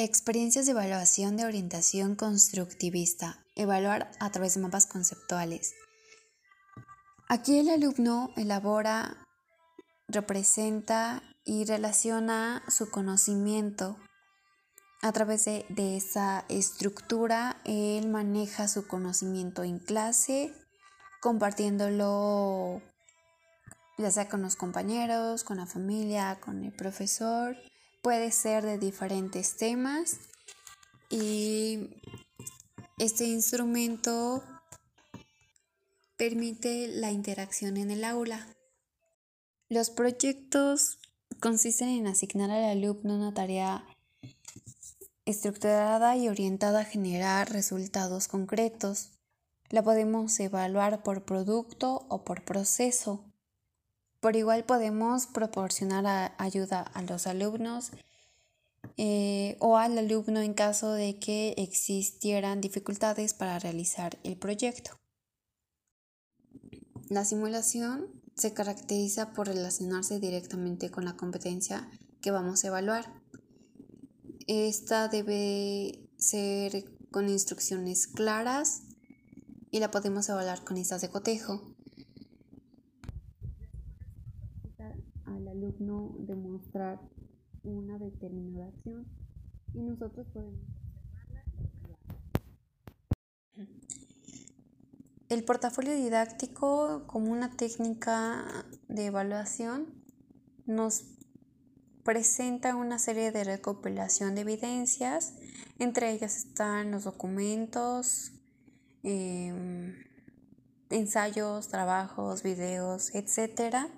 Experiencias de evaluación de orientación constructivista. Evaluar a través de mapas conceptuales. Aquí el alumno elabora, representa y relaciona su conocimiento. A través de, esa estructura, él maneja su conocimiento en clase, compartiéndolo ya sea con los compañeros, con la familia, con el profesor puede ser de diferentes temas y este instrumento permite la interacción en el aula. Los proyectos consisten en asignar al alumno una tarea estructurada y orientada a generar resultados concretos. La podemos evaluar por producto o por proceso. Por igual podemos proporcionar ayuda a los alumnos eh, o al alumno en caso de que existieran dificultades para realizar el proyecto. La simulación se caracteriza por relacionarse directamente con la competencia que vamos a evaluar. Esta debe ser con instrucciones claras y la podemos evaluar con listas de cotejo. Al alumno demostrar una determinada acción y nosotros podemos El portafolio didáctico como una técnica de evaluación nos presenta una serie de recopilación de evidencias, entre ellas están los documentos, em, ensayos, trabajos, videos, etcétera,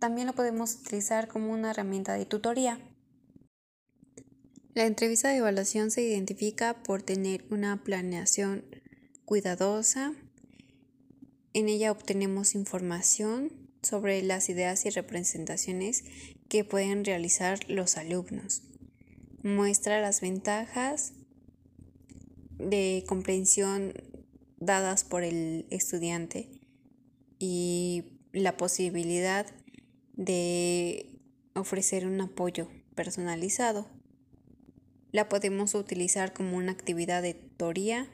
también lo podemos utilizar como una herramienta de tutoría. La entrevista de evaluación se identifica por tener una planeación cuidadosa. En ella obtenemos información sobre las ideas y representaciones que pueden realizar los alumnos. Muestra las ventajas de comprensión dadas por el estudiante y la posibilidad de ofrecer un apoyo personalizado. La podemos utilizar como una actividad de tutoría